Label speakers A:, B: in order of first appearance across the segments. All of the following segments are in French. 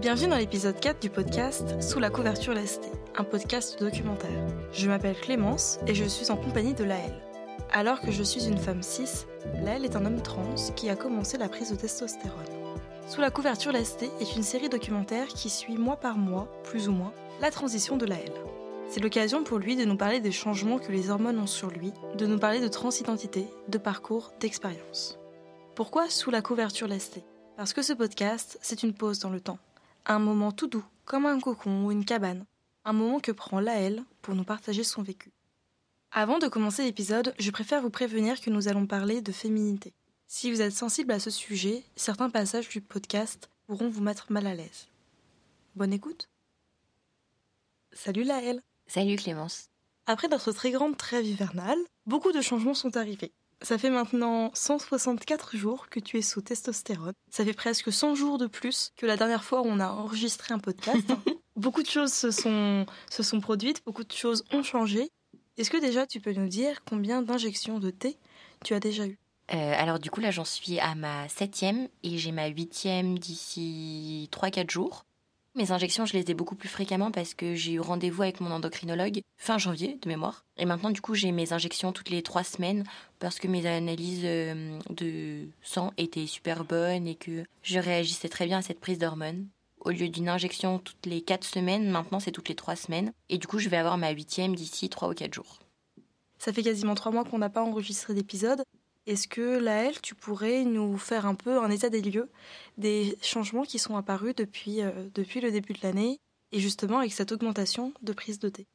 A: Bienvenue dans l'épisode 4 du podcast Sous la couverture lestée, un podcast documentaire. Je m'appelle Clémence et je suis en compagnie de Laëlle. Alors que je suis une femme cis, Laëlle est un homme trans qui a commencé la prise de testostérone. Sous la couverture lestée est une série documentaire qui suit mois par mois, plus ou moins, la transition de Laëlle. C'est l'occasion pour lui de nous parler des changements que les hormones ont sur lui, de nous parler de transidentité, de parcours, d'expérience. Pourquoi sous la couverture lestée Parce que ce podcast, c'est une pause dans le temps. Un moment tout doux, comme un cocon ou une cabane. Un moment que prend Laëlle pour nous partager son vécu. Avant de commencer l'épisode, je préfère vous prévenir que nous allons parler de féminité. Si vous êtes sensible à ce sujet, certains passages du podcast pourront vous mettre mal à l'aise. Bonne écoute Salut Laëlle
B: Salut Clémence.
A: Après notre très grande trêve hivernale, beaucoup de changements sont arrivés. Ça fait maintenant 164 jours que tu es sous testostérone. Ça fait presque 100 jours de plus que la dernière fois où on a enregistré un podcast. beaucoup de choses se sont, se sont produites, beaucoup de choses ont changé. Est-ce que déjà tu peux nous dire combien d'injections de thé tu as déjà eu
B: euh, alors du coup là j'en suis à ma septième et j'ai ma huitième d'ici 3-4 jours. Mes injections, je les ai beaucoup plus fréquemment parce que j'ai eu rendez-vous avec mon endocrinologue fin janvier de mémoire. Et maintenant, du coup, j'ai mes injections toutes les trois semaines parce que mes analyses euh, de sang étaient super bonnes et que je réagissais très bien à cette prise d'hormones. Au lieu d'une injection toutes les quatre semaines, maintenant c'est toutes les trois semaines. Et du coup, je vais avoir ma huitième d'ici trois ou quatre jours.
A: Ça fait quasiment trois mois qu'on n'a pas enregistré d'épisode. Est-ce que Laëlle, tu pourrais nous faire un peu un état des lieux des changements qui sont apparus depuis, euh, depuis le début de l'année et justement avec cette augmentation de prise de thé?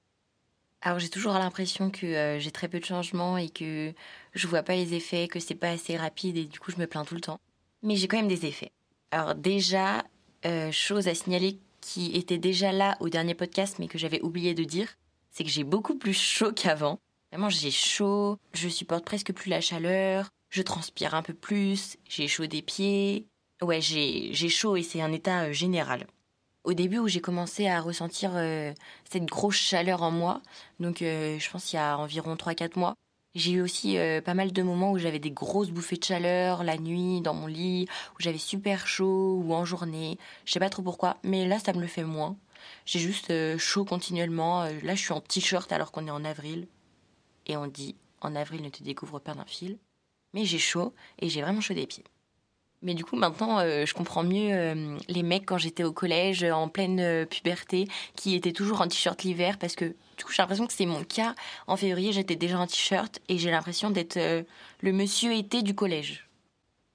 B: Alors j'ai toujours l'impression que euh, j'ai très peu de changements et que je vois pas les effets, que c'est pas assez rapide et du coup je me plains tout le temps. Mais j'ai quand même des effets. Alors déjà, euh, chose à signaler qui était déjà là au dernier podcast mais que j'avais oublié de dire, c'est que j'ai beaucoup plus chaud qu'avant. Vraiment, j'ai chaud, je supporte presque plus la chaleur, je transpire un peu plus, j'ai chaud des pieds. Ouais, j'ai chaud et c'est un état euh, général. Au début où j'ai commencé à ressentir euh, cette grosse chaleur en moi, donc euh, je pense il y a environ 3-4 mois, j'ai eu aussi pas mal de moments où j'avais des grosses bouffées de chaleur la nuit dans mon lit, où j'avais super chaud ou en journée. Je sais pas trop pourquoi, mais là ça me le fait moins. J'ai juste chaud continuellement. Là je suis en t-shirt alors qu'on est en avril et on dit en avril ne te découvre pas d'un fil. Mais j'ai chaud et j'ai vraiment chaud des pieds. Mais du coup, maintenant, euh, je comprends mieux euh, les mecs quand j'étais au collège, en pleine euh, puberté, qui étaient toujours en t-shirt l'hiver, parce que du coup, j'ai l'impression que c'est mon cas. En février, j'étais déjà en t-shirt et j'ai l'impression d'être le monsieur été du collège.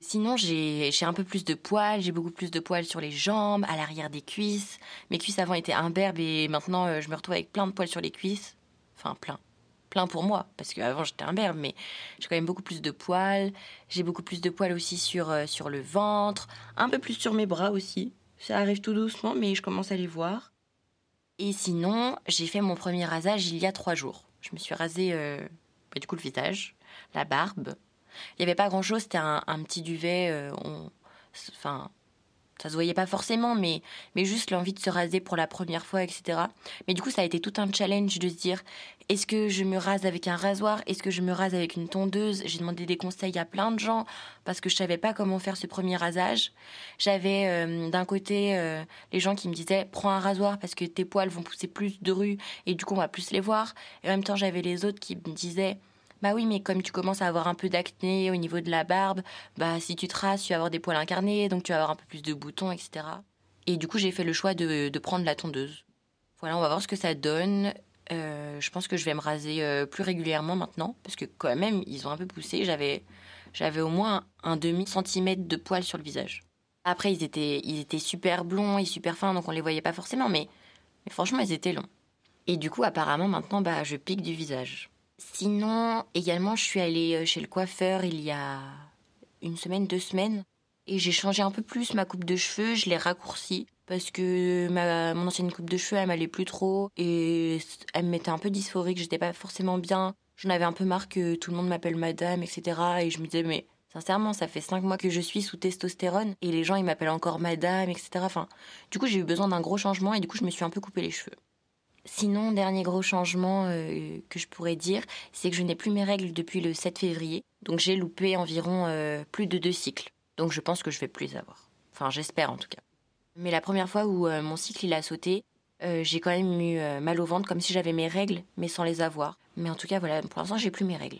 B: Sinon, j'ai un peu plus de poils, j'ai beaucoup plus de poils sur les jambes, à l'arrière des cuisses. Mes cuisses avant étaient imberbes et maintenant, je me retrouve avec plein de poils sur les cuisses. Enfin, plein pour moi, parce qu'avant j'étais un berbe, mais j'ai quand même beaucoup plus de poils. J'ai beaucoup plus de poils aussi sur, euh, sur le ventre, un peu plus sur mes bras aussi. Ça arrive tout doucement, mais je commence à les voir. Et sinon, j'ai fait mon premier rasage il y a trois jours. Je me suis rasé euh, bah, du coup le visage, la barbe. Il n'y avait pas grand chose, c'était un, petit duvet. Euh, enfin, ça se voyait pas forcément, mais, mais juste l'envie de se raser pour la première fois, etc. Mais du coup, ça a été tout un challenge de se dire, est-ce que je me rase avec un rasoir? Est-ce que je me rase avec une tondeuse? J'ai demandé des conseils à plein de gens parce que je savais pas comment faire ce premier rasage. J'avais euh, d'un côté euh, les gens qui me disaient, prends un rasoir parce que tes poils vont pousser plus de rue et du coup, on va plus les voir. Et en même temps, j'avais les autres qui me disaient, bah oui, mais comme tu commences à avoir un peu d'acné au niveau de la barbe, bah si tu traces, tu vas avoir des poils incarnés, donc tu vas avoir un peu plus de boutons, etc. Et du coup, j'ai fait le choix de, prendre la tondeuse. Voilà, on va voir ce que ça donne. Euh, je pense que je vais me raser euh, plus régulièrement maintenant, parce que quand même, ils ont un peu poussé. J'avais, j'avais au moins un demi centimètre de poils sur le visage. Après, ils étaient, ils étaient super blonds et super fins, donc on les voyait pas forcément, mais, mais franchement, ils étaient longs. Et du coup, apparemment, maintenant, bah, je pique du visage. Sinon, également, je suis allée euh, chez le coiffeur il y a une semaine, deux semaines. Et j'ai changé un peu plus ma coupe de cheveux, je l'ai raccourcie. Parce que ma, mon ancienne coupe de cheveux, elle m'allait plus trop. Et elle me mettait un peu dysphorique, j'étais pas forcément bien. J'en avais un peu marre que tout le monde m'appelle madame, etc. Et je me disais, mais sincèrement, ça fait cinq mois que je suis sous testostérone. Et les gens, ils m'appellent encore madame, etc. Enfin, du coup, j'ai eu besoin d'un gros changement et du coup, je me suis un peu coupé les cheveux. Sinon, dernier gros changement euh, que je pourrais dire, c'est que je n'ai plus mes règles depuis le 7 février. Donc j'ai loupé environ euh, plus de deux cycles. Donc je pense que je vais plus les avoir. Enfin, j'espère en tout cas. Mais la première fois où euh, mon cycle il a sauté, j'ai quand même eu mal au ventre, comme si j'avais mes règles, mais sans les avoir. Mais en tout cas, voilà, pour l'instant, j'ai plus mes règles.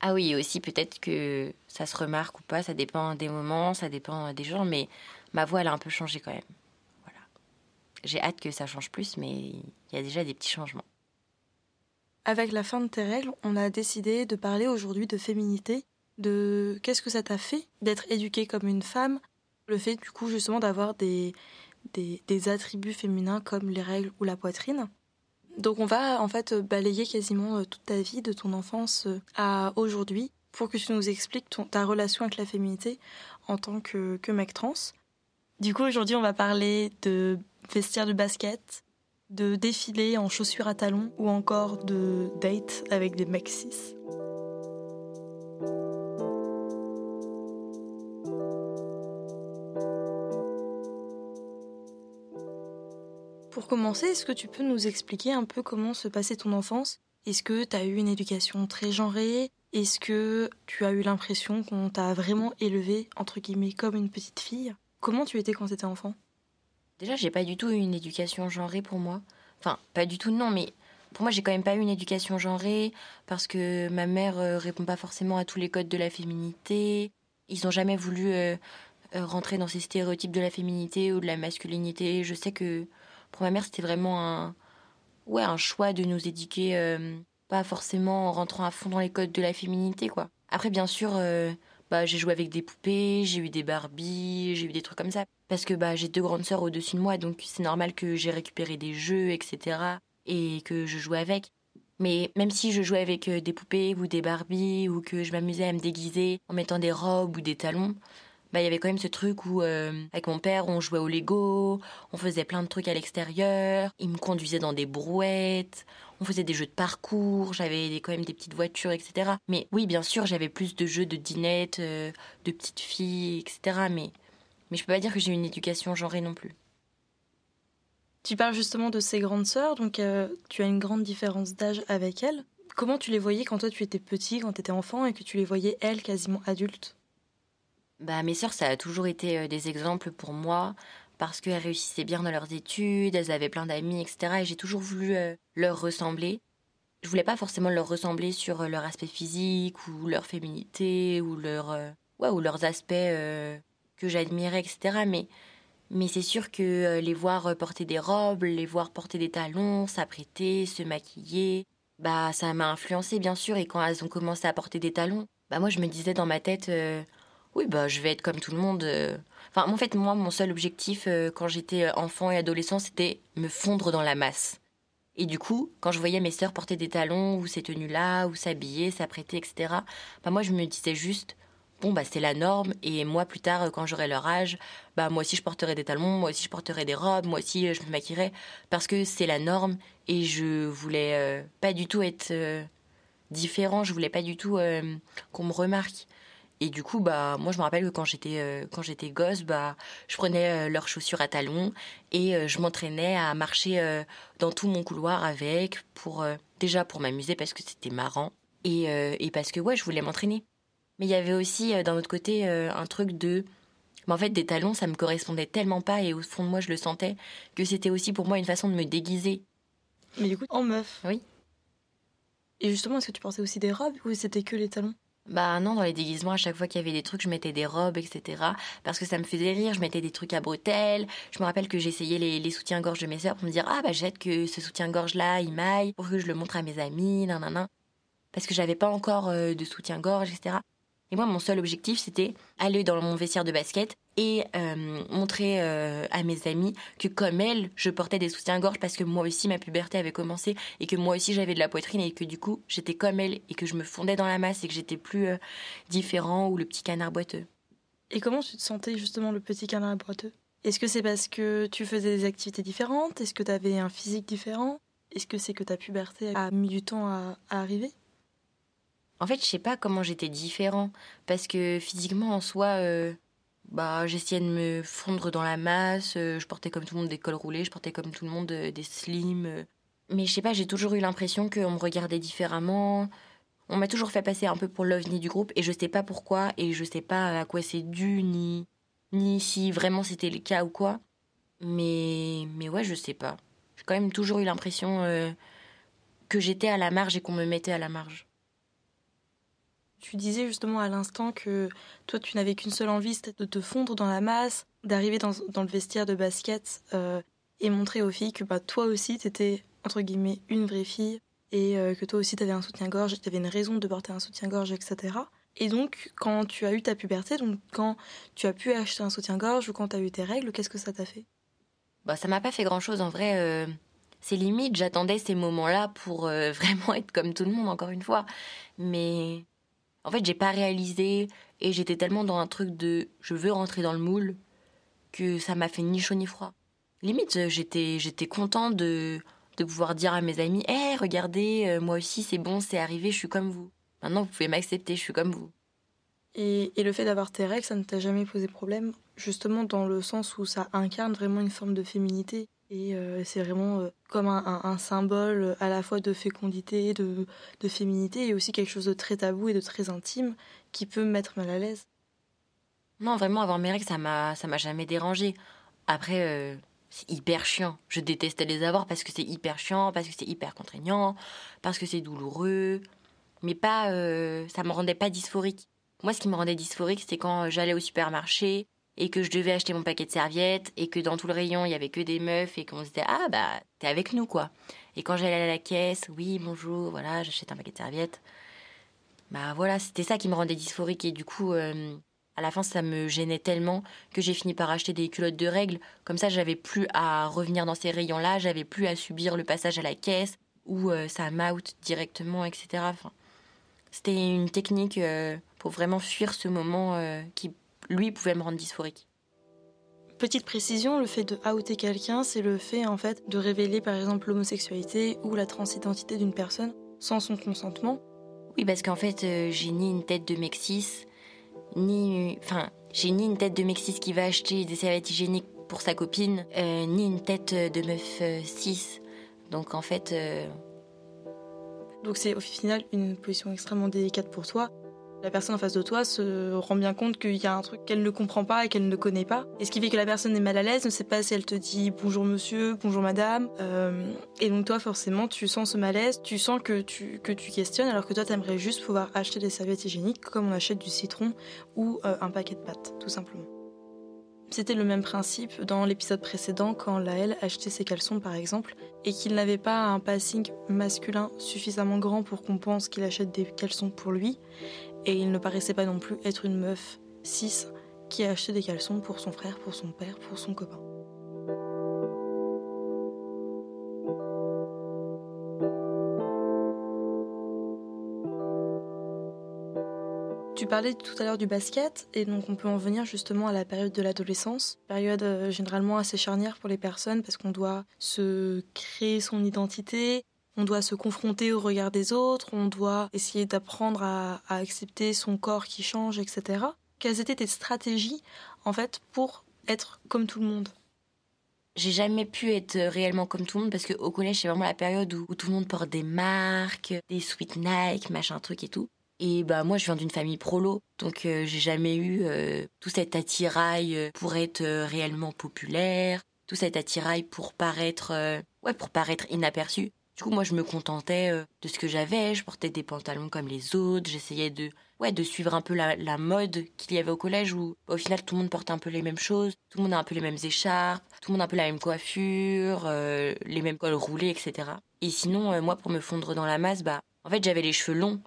B: Ah oui, aussi peut-être que ça se remarque ou pas, ça dépend des moments, ça dépend des gens, mais ma voix elle a un peu changé quand même. J'ai hâte que ça change plus, mais il y a déjà des petits changements.
A: Avec la fin de tes règles, on a décidé de parler aujourd'hui de féminité, de qu'est-ce que ça t'a fait d'être éduquée comme une femme, le fait du coup justement d'avoir des, des, attributs féminins comme les règles ou la poitrine. Donc on va en fait balayer quasiment euh, toute ta vie, de ton enfance euh, à aujourd'hui, pour que tu nous expliques ta relation avec la féminité en tant que, que mec trans. Du coup aujourd'hui on va parler de vestiaire de basket, de défilé en chaussures à talons ou encore de date avec des mecs. Pour commencer, est-ce que tu peux nous expliquer un peu comment se passait ton enfance? Est-ce que tu as eu une éducation très genrée? Est-ce que tu as eu l'impression qu'on t'a vraiment élevée, entre guillemets, comme une petite fille? Comment tu étais quand tu étais enfant?
B: Déjà, j'ai pas du tout eu une éducation genrée pour moi. Enfin, pas du tout, non, mais pour moi, j'ai quand même pas eu une éducation genrée parce que ma mère euh, répond pas forcément à tous les codes de la féminité. Ils ont jamais voulu euh, euh, rentrer dans ces stéréotypes de la féminité ou de la masculinité. Je sais que pour ma mère, c'était vraiment un, ouais, un choix de nous éduquer, pas forcément en rentrant à fond dans les codes de la féminité, quoi. Après, bien sûr, bah, j'ai joué avec des poupées, j'ai eu des Barbies, j'ai eu des trucs comme ça. Parce que bah, j'ai deux grandes sœurs au-dessus de moi, donc c'est normal que j'ai récupéré des jeux, etc. et que je jouais avec. Mais même si je jouais avec euh, des poupées ou des Barbies ou que je m'amusais à me déguiser en mettant des robes ou des talons, bah il y avait quand même ce truc où euh, avec mon père on jouait au Lego, on faisait plein de trucs à l'extérieur, il me conduisait dans des brouettes, on faisait des jeux de parcours, j'avais quand même des petites voitures, etc. Mais oui, bien sûr, j'avais plus de jeux de dinettes, euh, de petites filles, etc. Mais mais je peux pas dire que j'ai eu une éducation genrée non plus.
A: Tu parles justement de ces grandes sœurs, donc euh, tu as une grande différence d'âge avec elles. Comment tu les voyais quand toi tu étais petit, quand tu étais enfant, et que tu les voyais elles quasiment adultes?
B: Bah, mes sœurs, ça a toujours été euh, des exemples pour moi parce qu'elles réussissaient bien dans leurs études, elles avaient plein d'amis, etc. Et j'ai toujours voulu euh, leur ressembler. Je voulais pas forcément leur ressembler sur euh, leur aspect physique ou leur féminité ou leur euh, ou leurs aspects que j'admirais, etc. Mais mais c'est sûr que les voir porter des robes, les voir porter des talons, s'apprêter, se maquiller, bah ça m'a influencé bien sûr. Et quand elles ont commencé à porter des talons, bah moi je me disais dans ma tête, oui bah je vais être comme tout le monde. euh. Enfin en fait moi mon seul objectif euh, quand j'étais euh, enfant et adolescent c'était me fondre dans la masse. Et du coup, quand je voyais mes sœurs porter des talons ou ces tenues-là, ou s'habiller, s'apprêter, etc., bah moi je me disais juste, bon bah c'est la norme, et moi plus tard, quand j'aurai leur âge, bah moi aussi je porterai des talons, moi aussi je porterai des robes, moi aussi je me maquillerai, parce que c'est la norme, et je voulais pas du tout être différent, je voulais pas du tout qu'on me remarque. Et du coup, bah, moi, je me rappelle que quand j'étais euh, quand j'étais gosse, bah, je prenais euh, leurs chaussures à talons et euh, je m'entraînais à marcher dans tout mon couloir avec pour déjà pour m'amuser parce que c'était marrant et, et parce que ouais, je voulais m'entraîner. Mais il y avait aussi d'un autre côté un truc de mais en fait, des talons, ça me correspondait tellement pas et au fond de moi, je le sentais que c'était aussi pour moi une façon de me déguiser.
A: Mais du coup, en meuf.
B: Oui.
A: Et justement, est-ce que tu portais aussi des robes ou c'était que les talons?
B: Bah non, dans les déguisements, à chaque fois qu'il y avait des trucs, je mettais des robes, etc. Parce que ça me faisait rire, je mettais des trucs à bretelles. Je me rappelle que j'essayais les, soutiens-gorge de mes sœurs pour me dire Ah bah j'ai que ce soutien-gorge-là, il m'aille, pour que je le montre à mes amis, nan nan nan. Parce que j'avais pas encore euh, de soutien-gorge, etc. Et moi, mon seul objectif, c'était aller dans mon vestiaire de basket et euh, montrer euh, à mes amis que comme elle, je portais des soutiens-gorge parce que moi aussi, ma puberté avait commencé et que moi aussi, j'avais de la poitrine et que du coup, j'étais comme elle et que je me fondais dans la masse et que j'étais plus euh, différent ou le petit canard boiteux.
A: Et comment tu te sentais justement le petit canard boiteux? Est-ce que c'est parce que tu faisais des activités différentes? Est-ce que tu avais un physique différent? Est-ce que c'est que ta puberté a mis du temps à, à arriver?
B: En fait, je sais pas comment j'étais différent parce que physiquement en soi, euh, bah j'essayais de me fondre dans la masse. euh, je portais comme tout le monde des cols roulés, je portais comme tout le monde euh, des slims. Mais je sais pas, j'ai toujours eu l'impression qu'on me regardait différemment. On m'a toujours fait passer un peu pour l'ovni du groupe et je sais pas pourquoi et je sais pas à quoi c'est dû ni ni si vraiment c'était le cas ou quoi. Mais, mais ouais, je sais pas. J'ai quand même toujours eu l'impression que j'étais à la marge et qu'on me mettait à la marge.
A: Tu disais justement à l'instant que toi, tu n'avais qu'une seule envie, c'était de te fondre dans la masse, d'arriver dans, le vestiaire de basket euh, et montrer aux filles que bah, toi aussi, tu étais, entre guillemets, une vraie fille et euh, que toi aussi, tu avais un soutien-gorge, tu avais une raison de porter un soutien-gorge, etc. Et donc, quand tu as eu ta puberté, donc quand tu as pu acheter un soutien-gorge ou quand tu as eu tes règles, qu'est-ce que ça t'a fait?
B: Bah, ça m'a pas fait grand-chose en vrai. Euh, c'est limite, j'attendais ces moments-là pour vraiment être comme tout le monde, encore une fois. Mais en fait, j'ai pas réalisé et j'étais tellement dans un truc de je veux rentrer dans le moule que ça m'a fait ni chaud ni froid. Limite, j'étais j'étais content de de pouvoir dire à mes amis "Eh, regardez, euh, moi aussi c'est bon, c'est arrivé, je suis comme vous." Maintenant, vous pouvez m'accepter, je suis comme vous.
A: Et, le fait d'avoir tes règles, ça ne t'a jamais posé problème Justement dans le sens où ça incarne vraiment une forme de féminité? Et euh, c'est vraiment euh, comme un, symbole à la fois de fécondité, de, féminité, et aussi quelque chose de très tabou et de très intime qui peut me mettre mal à l'aise.
B: Non, vraiment, avoir mes règles, ça m'a, jamais dérangé. Après, euh, c'est hyper chiant. Je détestais les avoir parce que c'est hyper chiant, parce que c'est hyper contraignant, parce que c'est douloureux mais pas, euh, ça me rendait pas dysphorique. Moi, ce qui me rendait dysphorique, c'était quand j'allais au supermarché et que je devais acheter mon paquet de serviettes et que dans tout le rayon, il y avait que des meufs et qu'on se disait ah bah t'es avec nous quoi. Et quand j'allais à la caisse, oui bonjour, voilà j'achète un paquet de serviettes. Bah voilà, c'était ça qui me rendait dysphorique et du coup euh, à la fin ça me gênait tellement que j'ai fini par acheter des culottes de règles. Comme ça j'avais plus à revenir dans ces rayons-là, j'avais plus à subir le passage à la caisse ou euh, ça m'out directement, etc. C'était une technique euh, pour vraiment fuir ce moment qui, lui, pouvait me rendre dysphorique.
A: Petite précision, le fait de outer quelqu'un, c'est le fait en fait de révéler par exemple l'homosexualité ou la transidentité d'une personne sans son consentement.
B: Oui, parce qu'en fait, euh, j'ai ni une tête de Mexis, ni, enfin, j'ai ni une tête de Mexis qui va acheter des serviettes hygiéniques pour sa copine, ni une tête de meuf cis. Donc en fait,
A: donc c'est au final une position extrêmement délicate pour toi. La personne en face de toi se rend bien compte qu'il y a un truc qu'elle ne comprend pas et qu'elle ne connaît pas. Et ce qui fait que la personne est mal à l'aise, ne sait pas si elle te dit bonjour monsieur, bonjour madame. Euh, et donc toi forcément tu sens ce malaise, tu sens que tu, que tu questionnes alors que toi t'aimerais juste pouvoir acheter des serviettes hygiéniques comme on achète du citron ou euh, un paquet de pâtes tout simplement. C'était le même principe dans l'épisode précédent quand Laël achetait ses caleçons par exemple et qu'il n'avait pas un passing masculin suffisamment grand pour qu'on pense qu'il achète des caleçons pour lui et il ne paraissait pas non plus être une meuf cis qui a acheté des caleçons pour son frère, pour son père, pour son copain. Tu parlais tout à l'heure du basket, et donc on peut en venir justement à la période de l'adolescence, période euh, généralement assez charnière pour les personnes parce qu'on doit se créer son identité, on doit se confronter au regard des autres, on doit essayer d'apprendre à, accepter son corps qui change, etc. Quelles étaient tes stratégies en fait pour être comme tout le monde?
B: J'ai jamais pu être réellement comme tout le monde parce qu'au collège, c'est vraiment la période où, tout le monde porte des marques, des sweet Nike, machin truc et tout. Et bah moi je viens d'une famille prolo, donc euh, j'ai jamais eu euh, tout cet attirail euh, pour être réellement populaire, tout cet attirail pour paraître ouais pour paraître inaperçu. Du coup moi je me contentais de ce que j'avais, je portais des pantalons comme les autres, j'essayais de ouais de suivre un peu la, mode qu'il y avait au collège où bah, au final tout le monde portait un peu les mêmes choses, tout le monde a un peu les mêmes écharpes, tout le monde a un peu la même coiffure, les mêmes cols roulés etc. Et sinon moi pour me fondre dans la masse bah en fait j'avais les cheveux longs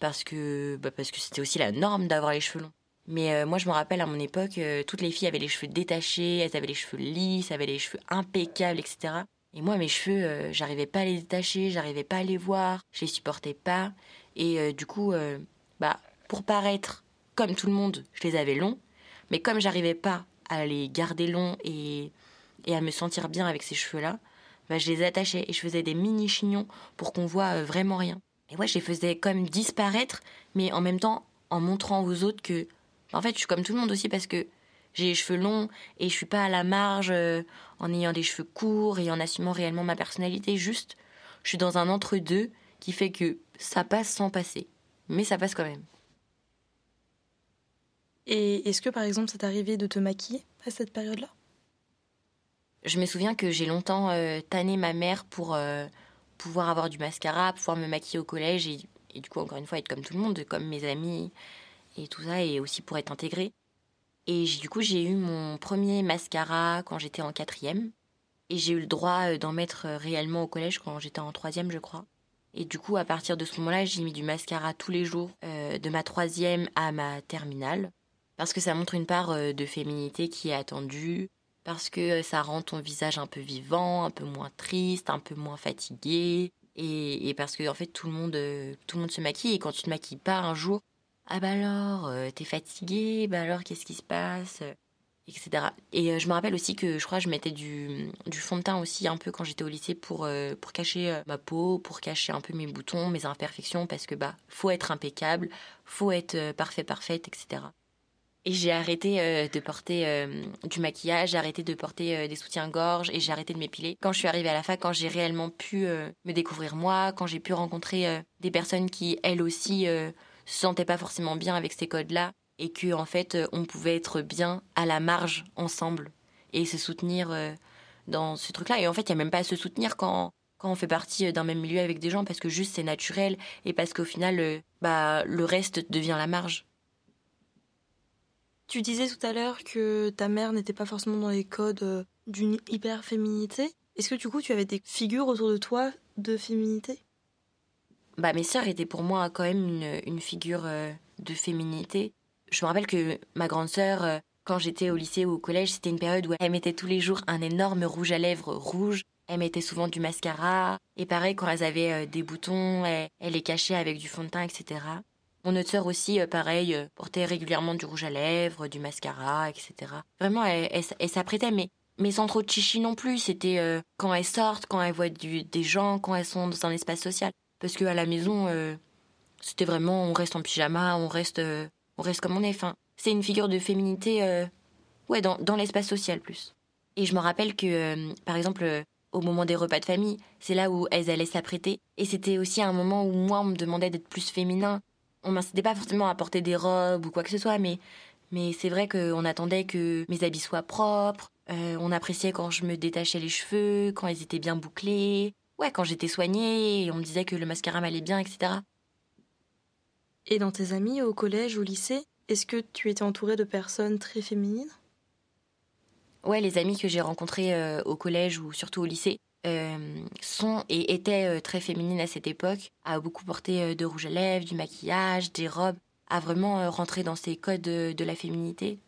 B: parce que bah parce que c'était aussi la norme d'avoir les cheveux longs. Mais euh, moi, je me rappelle à mon époque, euh, toutes les filles avaient les cheveux détachés, elles avaient les cheveux lisses, elles avaient les cheveux impeccables, etc. Et moi, mes cheveux, euh, j'arrivais pas à les détacher, j'arrivais pas à les voir, je les supportais pas. Et du coup, bah, pour paraître comme tout le monde, je les avais longs. Mais comme j'arrivais pas à les garder longs et, et à me sentir bien avec ces cheveux-là, bah, je les attachais et je faisais des mini chignons pour qu'on voit vraiment rien. Et ouais, je les faisais comme disparaître, mais en même temps en montrant aux autres que, en fait, je suis comme tout le monde aussi parce que j'ai les cheveux longs et je suis pas à la marge euh, en ayant des cheveux courts et en assumant réellement ma personnalité. Juste, je suis dans un entre-deux qui fait que ça passe sans passer. Mais ça passe quand même.
A: Et est-ce que par exemple, c'est arrivé de te maquiller à cette période-là?
B: Je me souviens que j'ai longtemps tanné ma mère pour pouvoir avoir du mascara, pouvoir me maquiller au collège et, et, du coup, encore une fois, être comme tout le monde, comme mes amis et tout ça, et aussi pour être intégrée. Et du coup, j'ai eu mon premier mascara quand j'étais en quatrième. Et j'ai eu le droit euh, d'en mettre euh, réellement au collège quand j'étais en troisième, je crois. Et du coup, à partir de ce moment-là, j'ai mis du mascara tous les jours, euh, de ma troisième à ma terminale. Parce que ça montre une part de féminité qui est attendue. Parce que ça rend ton visage un peu vivant, un peu moins triste, un peu moins fatigué. Et, et parce que, en fait, tout le, monde, tout le monde se maquille. Et quand tu te maquilles pas un jour, ah bah alors, euh, t'es fatiguée, bah alors qu'est-ce qui se passe etc. Et euh, je me rappelle aussi que je crois que je mettais du, fond de teint aussi un peu quand j'étais au lycée pour, euh, pour cacher ma peau, pour cacher un peu mes boutons, mes imperfections, parce que bah faut être impeccable, faut être parfait, parfaite, etc. Et j'ai arrêté de porter du maquillage, j'ai arrêté de porter des soutiens-gorge et j'ai arrêté de m'épiler. Quand je suis arrivée à la fac, quand j'ai réellement pu me découvrir moi, quand j'ai pu rencontrer des personnes qui, elles aussi, se sentait pas forcément bien avec ces codes-là et que en fait on pouvait être bien à la marge ensemble et se soutenir euh, dans ce truc-là. Et en fait, il n'y a même pas à se soutenir quand, quand on fait partie d'un même milieu avec des gens parce que juste c'est naturel et parce qu'au final, euh, bah, le reste devient la marge.
A: Tu disais tout à l'heure que ta mère n'était pas forcément dans les codes euh, d'une hyper féminité. Est-ce que du coup tu avais des figures autour de toi de féminité?
B: Bah, mes sœurs étaient pour moi quand même une, une figure euh, de féminité. Je me rappelle que ma grande sœur, euh, quand j'étais au lycée ou au collège, c'était une période où elle mettait tous les jours un énorme rouge à lèvres rouge. Elle mettait souvent du mascara. Et pareil, quand elles avaient euh, des boutons, elle, les cachait avec du fond de teint, etc. Mon autre sœur aussi, pareil, portait régulièrement du rouge à lèvres, du mascara, etc. Vraiment, elle, elle, s'apprêtait, mais, mais sans trop de chichi non plus. C'était quand elles sortent, quand elles voient du, des gens, quand elles sont dans un espace social. Parce qu'à la maison, euh, c'était vraiment on reste en pyjama, on reste, euh, on reste comme on est. C'est une figure de féminité, euh, ouais, dans, l'espace social plus. Et je me rappelle que, par exemple, au moment des repas de famille, c'est là où elles allaient s'apprêter. Et c'était aussi un moment où moi, on me demandait d'être plus féminin. On m'incitait pas forcément à porter des robes ou quoi que ce soit, mais, mais c'est vrai qu'on attendait que mes habits soient propres. on appréciait quand je me détachais les cheveux, quand ils étaient bien bouclés ouais, quand j'étais soignée, on me disait que le mascara m'allait bien, etc.
A: Et dans tes amis au collège, au lycée, est-ce que tu étais entourée de personnes très féminines?
B: Ouais, les amis que j'ai rencontrés euh, au collège ou surtout au lycée euh, sont et étaient euh, très féminines à cette époque, à beaucoup porter de rouge à lèvres, du maquillage, des robes, à vraiment rentrer dans ces codes de la féminité.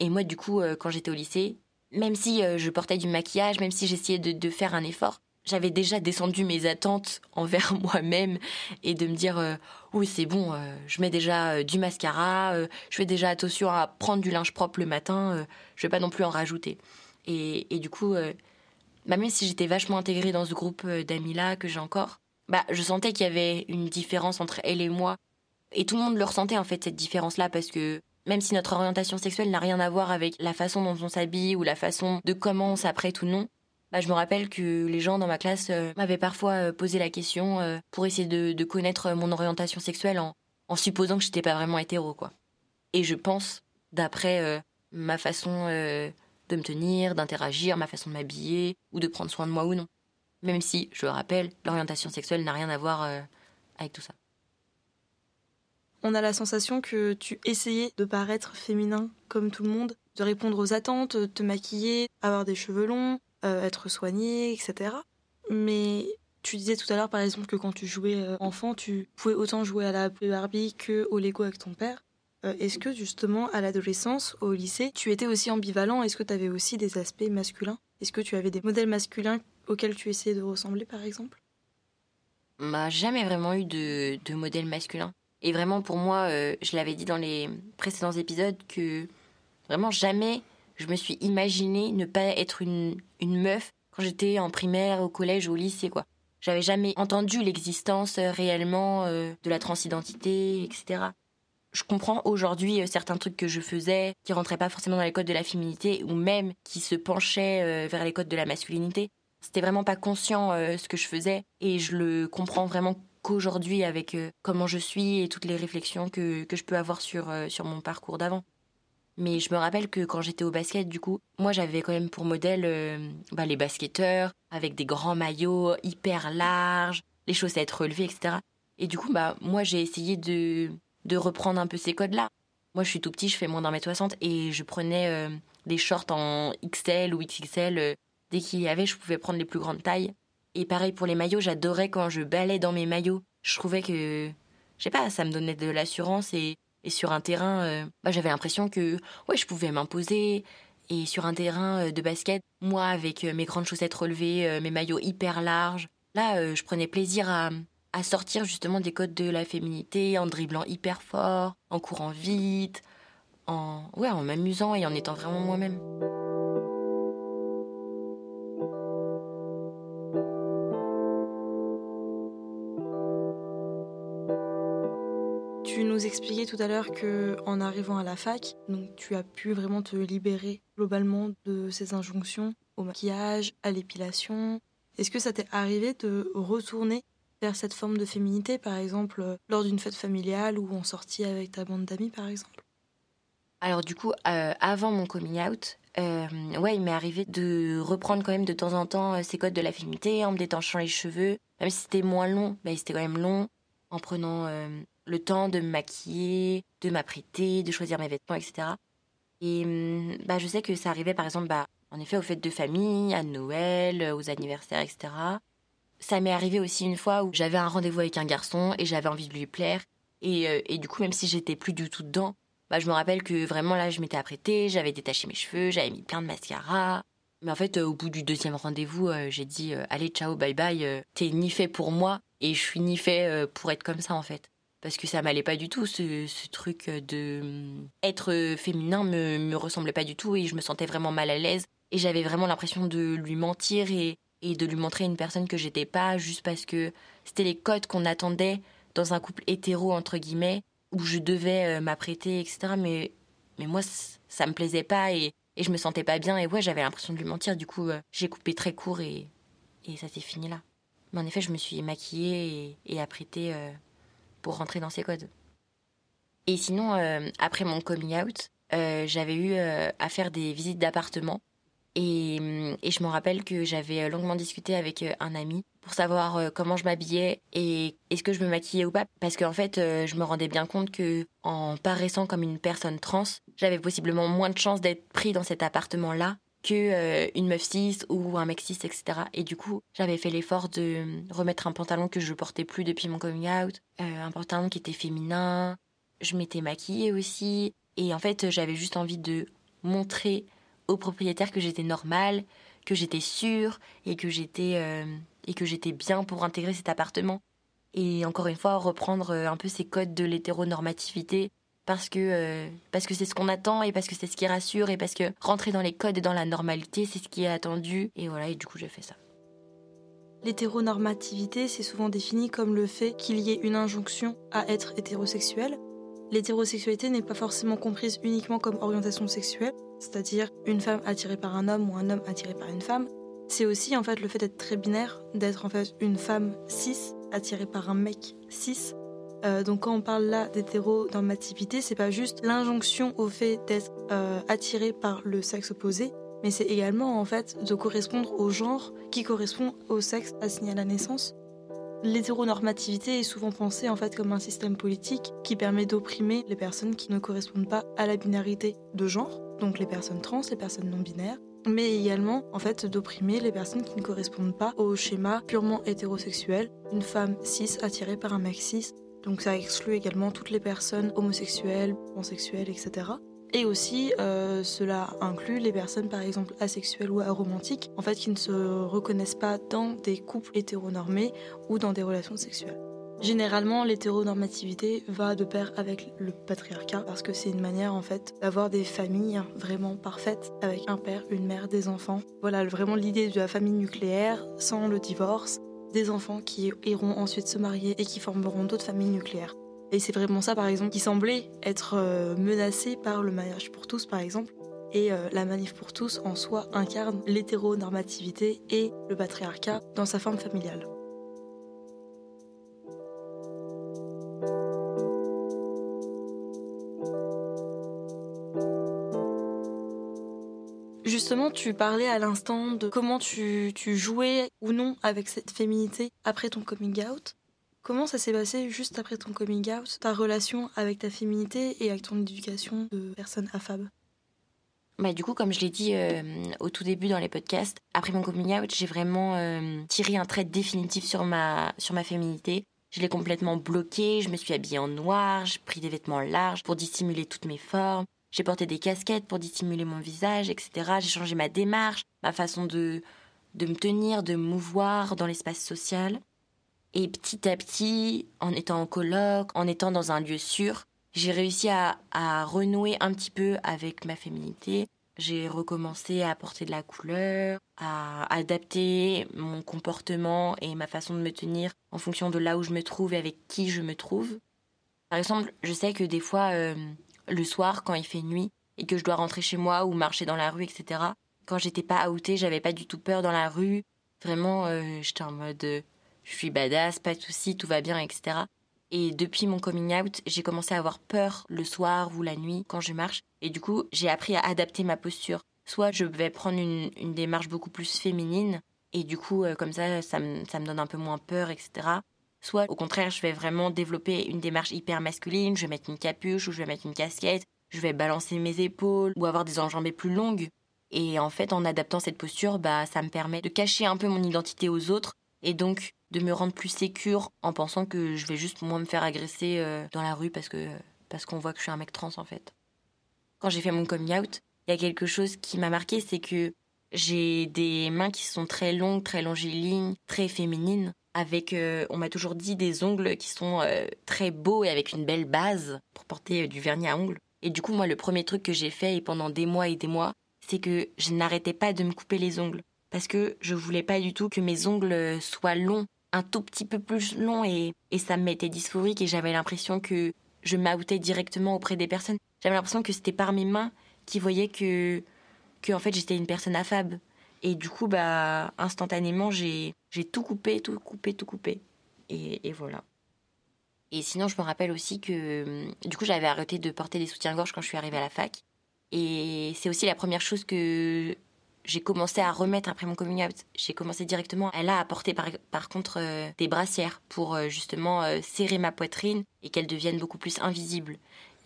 B: Et moi, du coup, quand j'étais au lycée, même si je portais du maquillage, même si j'essayais de faire un effort, j'avais déjà descendu mes attentes envers moi-même et de me dire euh, oui c'est bon euh, je mets déjà euh, du mascara je fais déjà attention à prendre du linge propre le matin je vais pas non plus en rajouter. Et, du coup bah, même si j'étais vachement intégrée dans ce groupe d'amis là que j'ai encore bah je sentais qu'il y avait une différence entre elle et moi. Et tout le monde le ressentait en fait cette différence là parce que même si notre orientation sexuelle n'a rien à voir avec la façon dont on s'habille ou la façon de comment on s'apprête ou non, bah, je me rappelle que les gens dans ma classe euh, m'avaient parfois euh, posé la question euh, pour essayer de, connaître mon orientation sexuelle en, en supposant que j'étais pas vraiment hétéro, quoi. Et je pense, d'après ma façon de me tenir, d'interagir, ma façon de m'habiller, ou de prendre soin de moi ou non. Même si, je le rappelle, l'orientation sexuelle n'a rien à voir avec tout ça.
A: On a la sensation que tu essayais de paraître féminin comme tout le monde, de répondre aux attentes, de te maquiller, avoir des cheveux longs, euh, être soigné, etc. Mais tu disais tout à l'heure, par exemple, que quand tu jouais euh, enfant, tu pouvais autant jouer à la Barbie que au Lego avec ton père. Euh, est-ce que justement, à l'adolescence, au lycée, tu étais aussi ambivalent? Est-ce que tu avais aussi des aspects masculins? Est-ce que tu avais des modèles masculins auxquels tu essayais de ressembler, par exemple?
B: Bah, jamais vraiment eu de, de modèle masculin. Et vraiment, pour moi, je l'avais dit dans les précédents épisodes, que vraiment jamais je me suis imaginé ne pas être une, une meuf quand j'étais en primaire, au collège, au lycée, quoi. J'avais jamais entendu l'existence euh, réellement euh, de la transidentité, etc. Je comprends aujourd'hui euh, certains trucs que je faisais qui rentraient pas forcément dans les codes de la féminité ou même qui se penchaient vers les codes de la masculinité. C'était vraiment pas conscient ce que je faisais et je le comprends vraiment qu'aujourd'hui avec comment je suis et toutes les réflexions que, que je peux avoir sur, sur mon parcours d'avant. Mais je me rappelle que quand j'étais au basket, du coup, moi j'avais quand même pour modèle euh, bah, les basketteurs avec des grands maillots hyper larges, les chaussettes relevées, etc. Et du coup, bah moi j'ai essayé de, de reprendre un peu ces codes-là. Moi je suis tout petit, je fais moins d'un mètre soixante et je prenais euh, des shorts en XL ou XXL. Euh, dès qu'il y avait, je pouvais prendre les plus grandes tailles. Et pareil pour les maillots, j'adorais quand je balais dans mes maillots. Je trouvais que, je sais pas, ça me donnait de l'assurance et et sur un terrain, euh, bah, j'avais l'impression que ouais, je pouvais m'imposer. Et sur un terrain euh, de basket, moi, avec euh, mes grandes chaussettes relevées, mes maillots hyper larges, là, je prenais plaisir à, à sortir justement des codes de la féminité en dribblant hyper fort, en courant vite, en, ouais, en m'amusant et en étant vraiment moi-même.
A: Tu nous expliquais tout à l'heure que en arrivant à la fac, donc tu as pu vraiment te libérer globalement de ces injonctions au maquillage, à l'épilation. Est-ce que ça t'est arrivé de retourner vers cette forme de féminité, par exemple lors d'une fête familiale ou en sortie avec ta bande d'amis, par exemple?
B: Alors du coup, euh, avant mon coming out, euh, ouais, il m'est arrivé de reprendre quand même de temps en temps euh, ces codes de la féminité en me détanchant les cheveux, même si c'était moins long, mais c'était quand même long, en prenant le temps de me maquiller, de m'apprêter, de choisir mes vêtements, etc. Et hum, bah, je sais que ça arrivait par exemple, bah, en effet, aux fêtes de famille, à Noël, aux anniversaires, etc. Ça m'est arrivé aussi une fois où j'avais un rendez-vous avec un garçon et j'avais envie de lui plaire. Et, euh, et du coup, même si j'étais plus du tout dedans, bah, je me rappelle que vraiment là, je m'étais apprêtée, j'avais détaché mes cheveux, j'avais mis plein de mascara. Mais en fait, euh, au bout du deuxième rendez-vous, euh, j'ai dit Allez, ciao, bye bye, t'es ni fait pour moi et je suis ni fait pour être comme ça en fait parce que ça m'allait pas du tout ce, truc de hum, être féminin me me ressemblait pas du tout et je me sentais vraiment mal à l'aise. Et j'avais vraiment l'impression de lui mentir et et de lui montrer une personne que j'étais pas juste parce que c'était les codes qu'on attendait dans un couple hétéro entre guillemets où je devais euh, m'apprêter etc mais mais moi ça me plaisait pas et et je me sentais pas bien. Et ouais j'avais l'impression de lui mentir. Du coup euh, j'ai coupé très court et et ça s'est fini là. Mais en effet je me suis maquillée et, apprêtée euh, pour rentrer dans ces codes. Et sinon, euh, après mon coming out, euh, j'avais eu euh, à faire des visites d'appartements. Et, et, je me rappelle que j'avais longuement discuté avec un ami pour savoir comment je m'habillais et est-ce que je me maquillais ou pas. Parce qu'en fait, je me rendais bien compte que en paraissant comme une personne trans, j'avais possiblement moins de chances d'être pris dans cet appartement-là que euh, une meuf cis ou un mec cis, etc. Et du coup, j'avais fait l'effort de remettre un pantalon que je portais plus depuis mon coming out, euh, un pantalon qui était féminin. Je m'étais maquillée aussi, et en fait, j'avais juste envie de montrer au propriétaire que j'étais normale, que j'étais sûre et que j'étais euh, et que j'étais bien pour intégrer cet appartement. Et encore une fois, reprendre un peu ces codes de l'hétéronormativité parce que euh, parce que c'est ce qu'on attend et parce que c'est ce qui rassure et parce que rentrer dans les codes et dans la normalité, c'est ce qui est attendu et voilà et du coup j'ai fait ça.
A: L'hétéronormativité, c'est souvent défini comme le fait qu'il y ait une injonction à être hétérosexuel. L'hétérosexualité n'est pas forcément comprise uniquement comme orientation sexuelle, c'est-à-dire une femme attirée par un homme ou un homme attiré par une femme. C'est aussi en fait le fait d'être très binaire, d'être en fait une femme cis attirée par un mec cis euh, donc quand on parle là d'hétéronormativité, c'est pas juste l'injonction au fait d'être euh, attiré par le sexe opposé, mais c'est également en fait de correspondre au genre qui correspond au sexe assigné à la naissance. L'hétéronormativité est souvent pensée en fait comme un système politique qui permet d'opprimer les personnes qui ne correspondent pas à la binarité de genre, donc les personnes trans, les personnes non binaires, mais également en fait d'opprimer les personnes qui ne correspondent pas au schéma purement hétérosexuel, une femme cis attirée par un mec cis donc ça exclut également toutes les personnes homosexuelles, pansexuelles, etc. Et aussi, euh, cela inclut les personnes par exemple asexuelles ou aromantiques, en fait qui ne se reconnaissent pas dans des couples hétéronormés ou dans des relations sexuelles. Généralement, l'hétéronormativité va de pair avec le patriarcat parce que c'est une manière en fait d'avoir des familles vraiment parfaites avec un père, une mère, des enfants. Voilà vraiment l'idée de la famille nucléaire sans le divorce, des enfants qui iront ensuite se marier et qui formeront d'autres familles nucléaires. Et c'est vraiment ça, par exemple, qui semblait être euh, menacé par le mariage pour tous, par exemple. Et euh, la manif pour tous, en soi, incarne l'hétéronormativité et le patriarcat dans sa forme familiale. Justement, tu parlais à l'instant de comment tu, jouais ou non avec cette féminité après ton coming out. Comment ça s'est passé juste après ton coming out, ta relation avec ta féminité et avec ton éducation de personne affable?
B: Bah, du coup, comme je l'ai dit euh, au tout début dans les podcasts, après mon coming out, j'ai vraiment euh, tiré un trait définitif sur ma, sur ma féminité. Je l'ai complètement bloqué, je me suis habillée en noir, j'ai pris des vêtements larges pour dissimuler toutes mes formes, j'ai porté des casquettes pour dissimuler mon visage, etc. J'ai changé ma démarche, ma façon de, de me tenir, de me mouvoir dans l'espace social. Et petit à petit, en étant en colloque, en étant dans un lieu sûr, j'ai réussi à, à, renouer un petit peu avec ma féminité. J'ai recommencé à apporter de la couleur, à adapter mon comportement et ma façon de me tenir en fonction de là où je me trouve et avec qui je me trouve. Par exemple, je sais que des fois, euh, le soir, quand il fait nuit et que je dois rentrer chez moi ou marcher dans la rue, etc., quand j'étais pas outée, j'avais pas du tout peur dans la rue. Vraiment, euh, j'étais en mode euh, je suis badass, pas de soucis, tout va bien, etc. Et depuis mon coming out, j'ai commencé à avoir peur le soir ou la nuit quand je marche. Et du coup, j'ai appris à adapter ma posture. Soit je vais prendre une, démarche beaucoup plus féminine, et du coup, euh, comme ça, ça me donne un peu moins peur, etc. Soit au contraire, je vais vraiment développer une démarche hyper masculine, je vais mettre une capuche ou je vais mettre une casquette, je vais balancer mes épaules ou avoir des enjambées plus longues. Et en fait, en adaptant cette posture, bah, ça me permet de cacher un peu mon identité aux autres et donc de me rendre plus sécure en pensant que je vais juste moi me faire agresser euh, dans la rue parce que parce qu'on voit que je suis un mec trans en fait. Quand j'ai fait mon coming out, il y a quelque chose qui m'a marqué, c'est que j'ai des mains qui sont très longues, très longilines, très féminines, avec, euh, on m'a toujours dit, des ongles qui sont euh, très beaux et avec une belle base pour porter du vernis à ongles. Et du coup, moi, le premier truc que j'ai fait, et pendant des mois et des mois, c'est que je n'arrêtais pas de me couper les ongles. Parce que je voulais pas du tout que mes ongles soient longs un tout petit peu plus long et, et ça me mettait dysphorique et j'avais l'impression que je m'outais directement auprès des personnes. J'avais l'impression que c'était par mes mains qui voyaient que, que en fait j'étais une personne affable. Et du coup, bah, instantanément, j'ai, j'ai tout coupé, tout coupé, tout coupé. Et, voilà. Et sinon, je me rappelle aussi que, du coup, j'avais arrêté de porter des soutiens-gorge quand je suis arrivée à la fac. Et c'est aussi la première chose que j'ai commencé à remettre après mon coming out. J'ai commencé directement elle a apporté par, par contre euh, des brassières pour euh, justement euh, serrer ma poitrine et qu'elle devienne beaucoup plus invisible.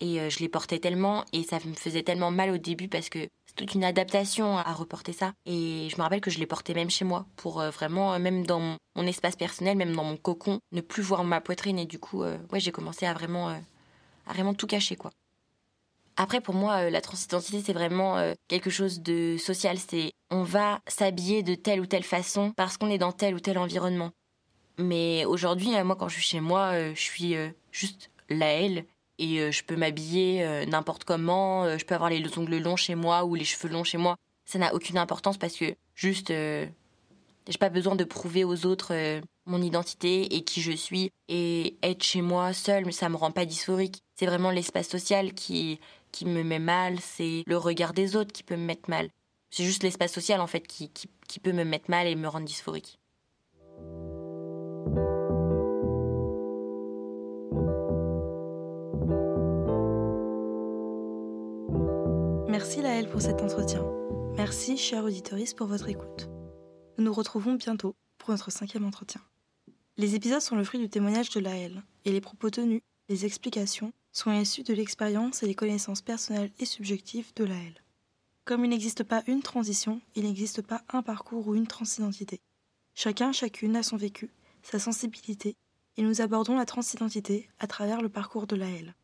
B: Et je les portais tellement et ça me faisait tellement mal au début parce que toute une adaptation à reporter ça. Et je me rappelle que je les portais même chez moi pour vraiment, même dans mon, espace personnel, même dans mon cocon, ne plus voir ma poitrine. Et du coup, ouais, j'ai commencé à vraiment, à vraiment tout cacher quoi. Après, pour moi, euh, la transidentité, c'est vraiment euh, quelque chose de social. C'est on va s'habiller de telle ou telle façon parce qu'on est dans tel ou tel environnement. Mais aujourd'hui, euh, moi, quand je suis chez moi, je suis juste la elle et je peux m'habiller n'importe comment. je peux avoir les ongles longs chez moi ou les cheveux longs chez moi. Ça n'a aucune importance parce que juste, j'ai pas besoin de prouver aux autres mon identité et qui je suis. Et être chez moi seule, ça me rend pas dysphorique. C'est vraiment l'espace social qui qui me met mal, c'est le regard des autres qui peut me mettre mal. C'est juste l'espace social en fait qui, qui, peut me mettre mal et me rendre dysphorique.
A: Merci Laëlle pour cet entretien. Merci, chers auditoristes, pour votre écoute. Nous nous retrouvons bientôt pour notre cinquième entretien. Les épisodes sont le fruit du témoignage de Laëlle, et les propos tenus, les explications sont issus de l'expérience et des connaissances personnelles et subjectives de la L. Comme il n'existe pas une transition, il n'existe pas un parcours ou une transidentité. Chacun, chacune a son vécu, sa sensibilité, et nous abordons la transidentité à travers le parcours de la L.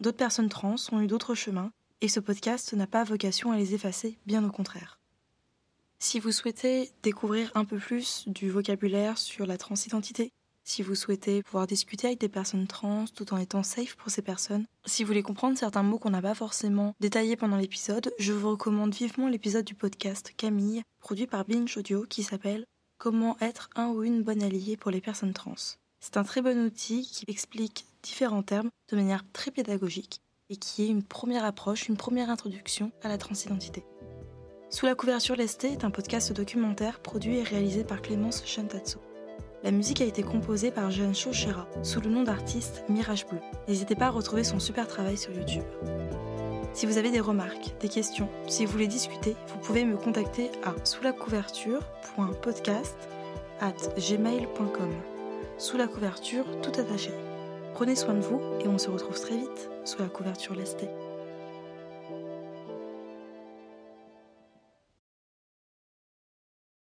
A: D'autres personnes trans ont eu d'autres chemins, et ce podcast n'a pas vocation à les effacer, bien au contraire. Si vous souhaitez découvrir un peu plus du vocabulaire sur la transidentité, si vous souhaitez pouvoir discuter avec des personnes trans tout en étant safe pour ces personnes. Si vous voulez comprendre certains mots qu'on n'a pas forcément détaillés pendant l'épisode, je vous recommande vivement l'épisode du podcast Camille, produit par Binge Audio, qui s'appelle Comment être un ou une bonne alliée pour les personnes trans. C'est un très bon outil qui explique différents termes de manière très pédagogique et qui est une première approche, une première introduction à la transidentité. Sous la couverture lestée est un podcast documentaire produit et réalisé par Clémence Chantatso. La musique a été composée par Jeanne Chauchera sous le nom d'artiste Mirage Bleu. N'hésitez pas à retrouver son super travail sur YouTube. Si vous avez des remarques, des questions, si vous voulez discuter, vous pouvez me contacter à sous la couverture.podcast at gmail.com. Sous la couverture, tout attaché. Prenez soin de vous et on se retrouve très vite sous la couverture lestée.